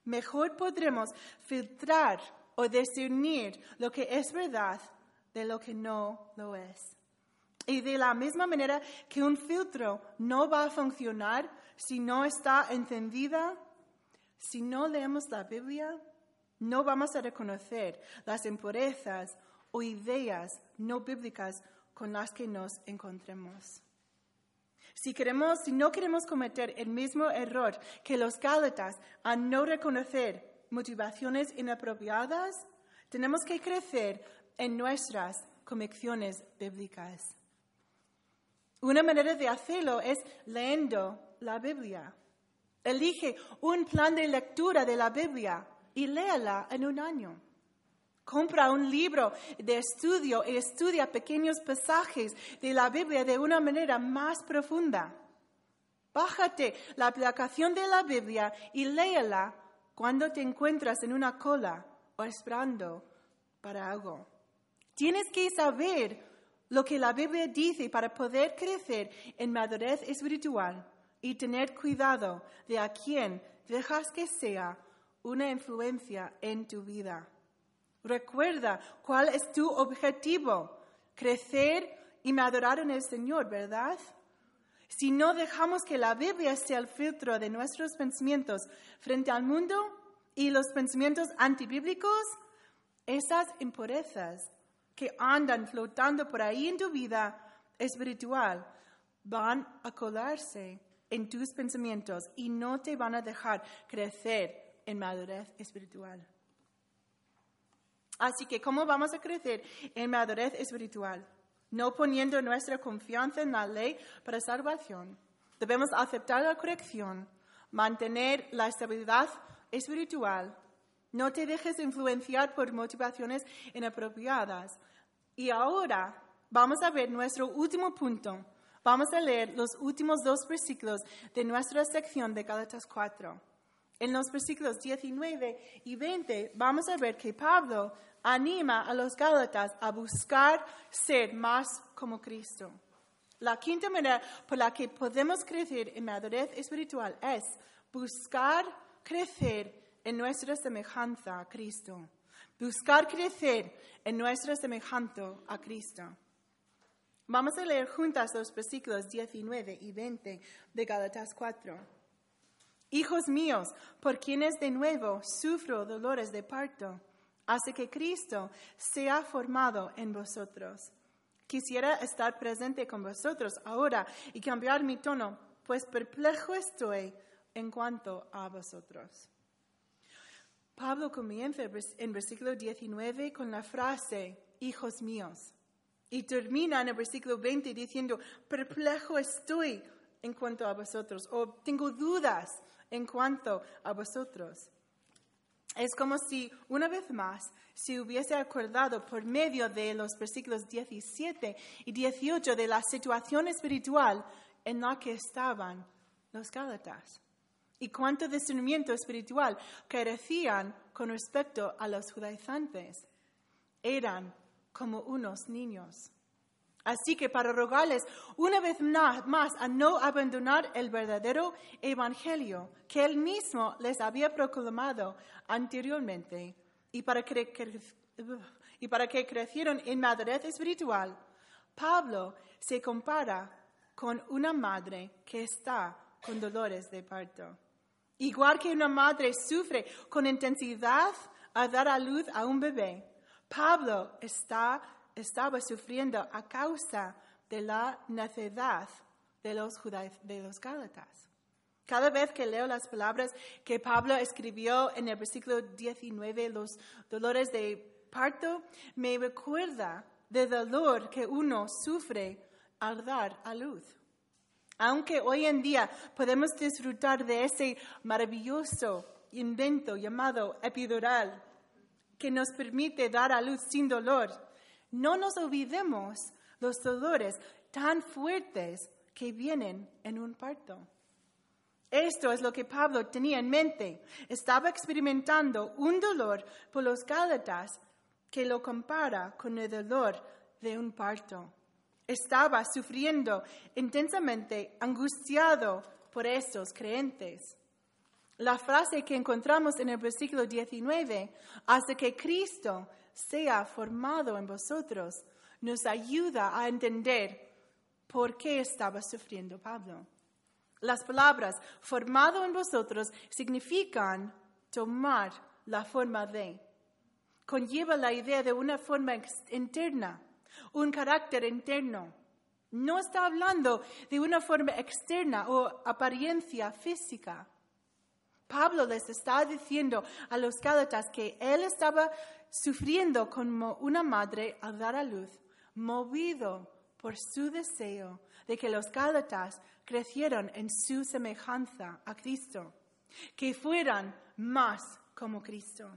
mejor podremos filtrar o discernir lo que es verdad de lo que no lo es. Y de la misma manera que un filtro no va a funcionar si no está encendida, si no leemos la Biblia, no vamos a reconocer las impurezas o ideas no bíblicas con las que nos encontremos. Si, queremos, si no queremos cometer el mismo error que los Gálatas a no reconocer motivaciones inapropiadas, tenemos que crecer en nuestras convicciones bíblicas. Una manera de hacerlo es leyendo la Biblia. Elige un plan de lectura de la Biblia y léala en un año. Compra un libro de estudio y estudia pequeños pasajes de la Biblia de una manera más profunda. Bájate la aplicación de la Biblia y léela cuando te encuentras en una cola o esperando para algo. Tienes que saber lo que la Biblia dice para poder crecer en madurez espiritual y tener cuidado de a quién dejas que sea una influencia en tu vida. Recuerda cuál es tu objetivo, crecer y madurar en el Señor, ¿verdad? Si no dejamos que la Biblia sea el filtro de nuestros pensamientos frente al mundo y los pensamientos antibíblicos, esas impurezas que andan flotando por ahí en tu vida espiritual van a colarse en tus pensamientos y no te van a dejar crecer en madurez espiritual. Así que, ¿cómo vamos a crecer en madurez espiritual? No poniendo nuestra confianza en la ley para salvación. Debemos aceptar la corrección, mantener la estabilidad espiritual. No te dejes influenciar por motivaciones inapropiadas. Y ahora vamos a ver nuestro último punto. Vamos a leer los últimos dos versículos de nuestra sección de Gálatas 4. En los versículos 19 y 20 vamos a ver que Pablo anima a los Gálatas a buscar ser más como Cristo. La quinta manera por la que podemos crecer en madurez espiritual es buscar crecer en nuestra semejanza a Cristo. Buscar crecer en nuestra semejanza a Cristo. Vamos a leer juntas los versículos 19 y 20 de Gálatas 4. Hijos míos, por quienes de nuevo sufro dolores de parto, hasta que Cristo sea formado en vosotros. Quisiera estar presente con vosotros ahora y cambiar mi tono, pues perplejo estoy en cuanto a vosotros. Pablo comienza en versículo 19 con la frase, hijos míos, y termina en el versículo 20 diciendo, perplejo estoy en cuanto a vosotros, o tengo dudas en cuanto a vosotros. Es como si, una vez más, se hubiese acordado por medio de los versículos 17 y 18 de la situación espiritual en la que estaban los Gálatas y cuánto discernimiento espiritual carecían con respecto a los judaizantes. Eran como unos niños. Así que para rogarles una vez más a no abandonar el verdadero evangelio que él mismo les había proclamado anteriormente y para que, y para que crecieron en madurez espiritual, Pablo se compara con una madre que está con dolores de parto. Igual que una madre sufre con intensidad a dar a luz a un bebé, Pablo estaba sufriendo a causa de la necedad de los, de los Gálatas. Cada vez que leo las palabras que Pablo escribió en el versículo 19, los dolores de parto, me recuerda del dolor que uno sufre al dar a luz. Aunque hoy en día podemos disfrutar de ese maravilloso invento llamado epidural, que nos permite dar a luz sin dolor, no nos olvidemos los dolores tan fuertes que vienen en un parto. Esto es lo que Pablo tenía en mente. Estaba experimentando un dolor por los Gálatas que lo compara con el dolor de un parto. Estaba sufriendo intensamente, angustiado por estos creyentes. La frase que encontramos en el versículo 19, hasta que Cristo sea formado en vosotros, nos ayuda a entender por qué estaba sufriendo Pablo. Las palabras formado en vosotros significan tomar la forma de. Conlleva la idea de una forma interna, un carácter interno. No está hablando de una forma externa o apariencia física. Pablo les está diciendo a los Gálatas que él estaba sufriendo como una madre al dar a luz, movido por su deseo de que los Gálatas crecieran en su semejanza a Cristo, que fueran más como Cristo.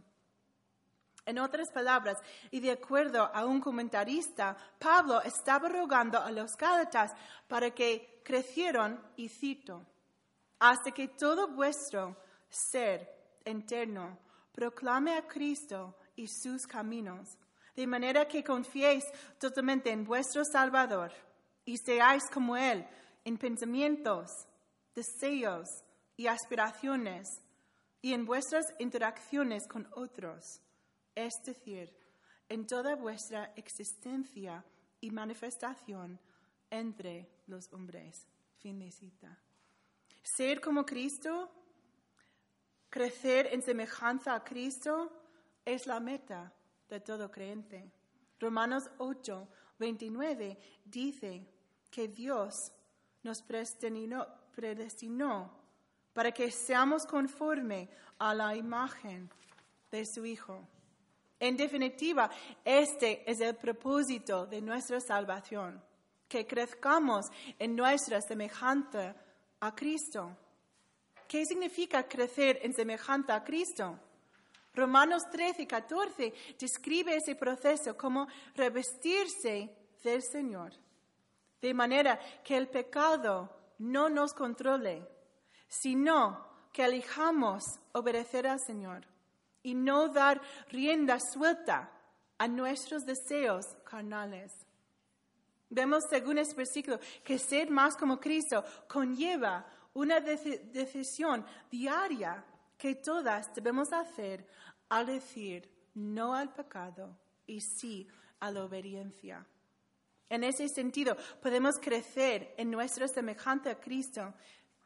En otras palabras, y de acuerdo a un comentarista, Pablo estaba rogando a los Gálatas para que crecieran, y cito, hasta que todo vuestro ser interno proclame a Cristo y sus caminos, de manera que confiéis totalmente en vuestro Salvador y seáis como Él en pensamientos, deseos y aspiraciones y en vuestras interacciones con otros, es decir, en toda vuestra existencia y manifestación entre los hombres. Fin de cita. Ser como Cristo Crecer en semejanza a Cristo es la meta de todo creyente. Romanos 8, 29 dice que Dios nos predestinó, predestinó para que seamos conforme a la imagen de su Hijo. En definitiva, este es el propósito de nuestra salvación, que crezcamos en nuestra semejanza a Cristo. ¿Qué significa crecer en semejanza a Cristo? Romanos 13 y 14 describe ese proceso como revestirse del Señor, de manera que el pecado no nos controle, sino que elijamos obedecer al Señor y no dar rienda suelta a nuestros deseos carnales. Vemos según este versículo que ser más como Cristo conlleva una decisión diaria que todas debemos hacer al decir no al pecado y sí a la obediencia. En ese sentido, podemos crecer en nuestra semejanza a Cristo,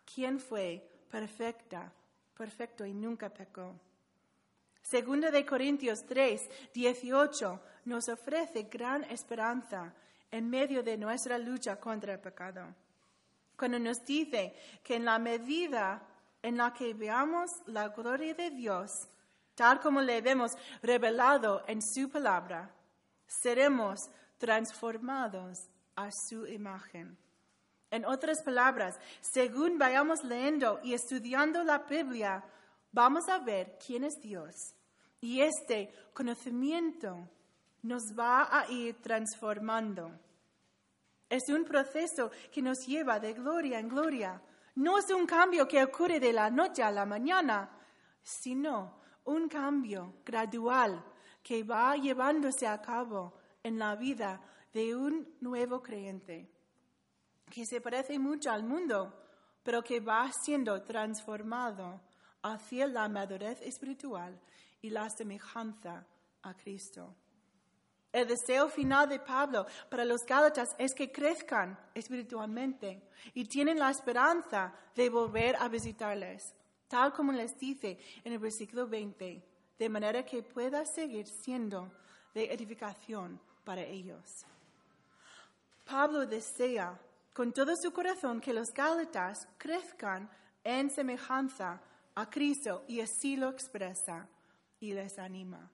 quien fue perfecta, perfecto y nunca pecó. Segunda de Corintios 3, 18 nos ofrece gran esperanza en medio de nuestra lucha contra el pecado. Cuando nos dice que en la medida en la que veamos la gloria de Dios, tal como le hemos revelado en su palabra, seremos transformados a su imagen. En otras palabras, según vayamos leyendo y estudiando la Biblia, vamos a ver quién es Dios. Y este conocimiento nos va a ir transformando. Es un proceso que nos lleva de gloria en gloria. No es un cambio que ocurre de la noche a la mañana, sino un cambio gradual que va llevándose a cabo en la vida de un nuevo creyente, que se parece mucho al mundo, pero que va siendo transformado hacia la madurez espiritual y la semejanza a Cristo. El deseo final de Pablo para los Gálatas es que crezcan espiritualmente y tienen la esperanza de volver a visitarles, tal como les dice en el versículo 20, de manera que pueda seguir siendo de edificación para ellos. Pablo desea con todo su corazón que los Gálatas crezcan en semejanza a Cristo y así lo expresa y les anima.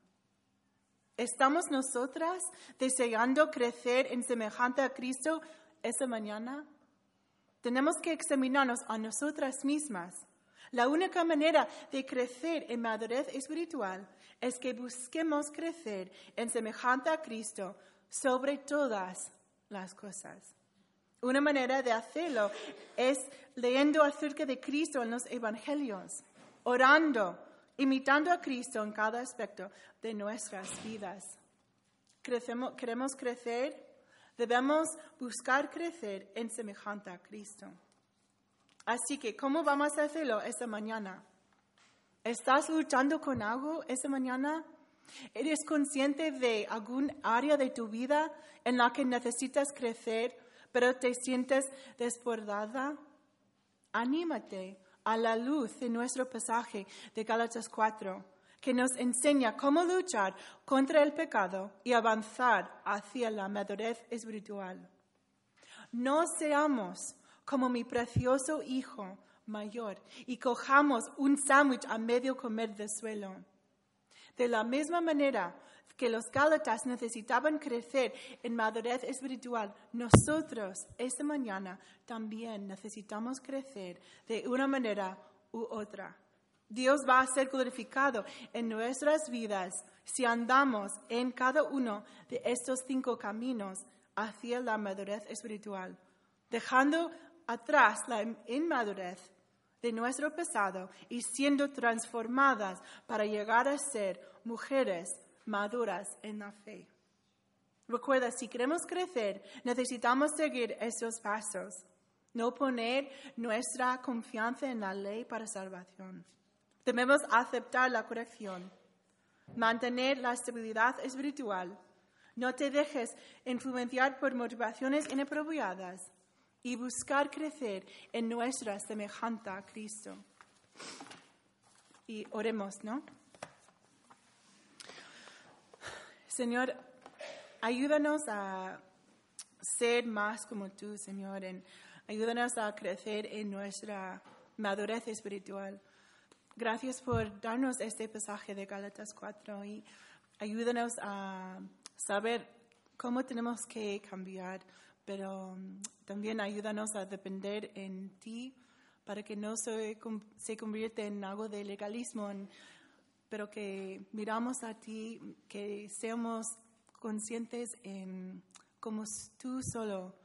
¿Estamos nosotras deseando crecer en semejante a Cristo esta mañana? Tenemos que examinarnos a nosotras mismas. La única manera de crecer en madurez espiritual es que busquemos crecer en semejante a Cristo sobre todas las cosas. Una manera de hacerlo es leyendo acerca de Cristo en los evangelios, orando, imitando a Cristo en cada aspecto de nuestras vidas. queremos crecer, debemos buscar crecer en semejante a Cristo. Así que, ¿cómo vamos a hacerlo esta mañana? ¿Estás luchando con algo esta mañana? ¿Eres consciente de algún área de tu vida en la que necesitas crecer, pero te sientes desbordada? Anímate a la luz de nuestro pasaje de Gálatas 4, que nos enseña cómo luchar contra el pecado y avanzar hacia la madurez espiritual. No seamos como mi precioso hijo mayor y cojamos un sándwich a medio comer del suelo. De la misma manera que los Gálatas necesitaban crecer en madurez espiritual, nosotros esta mañana también necesitamos crecer de una manera u otra. Dios va a ser glorificado en nuestras vidas si andamos en cada uno de estos cinco caminos hacia la madurez espiritual, dejando atrás la inmadurez de nuestro pasado y siendo transformadas para llegar a ser mujeres maduras en la fe. Recuerda, si queremos crecer, necesitamos seguir esos pasos, no poner nuestra confianza en la ley para salvación. Debemos aceptar la corrección, mantener la estabilidad espiritual, no te dejes influenciar por motivaciones inapropiadas y buscar crecer en nuestra semejanza a Cristo. Y oremos, ¿no? Señor, ayúdanos a ser más como tú, Señor, en, ayúdanos a crecer en nuestra madurez espiritual. Gracias por darnos este pasaje de Gálatas 4 y ayúdanos a saber cómo tenemos que cambiar, pero mm, también ayúdanos a depender en ti para que no se, se convierta en algo de legalismo, pero que miramos a ti, que seamos conscientes en cómo tú solo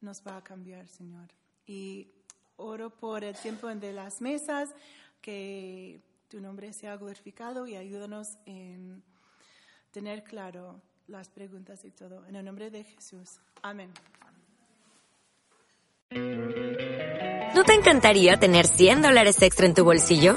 nos va a cambiar, Señor. Y oro por el tiempo de las mesas, que tu nombre sea glorificado y ayúdanos en tener claro las preguntas y todo. En el nombre de Jesús. Amén. ¿No te encantaría tener 100 dólares extra en tu bolsillo?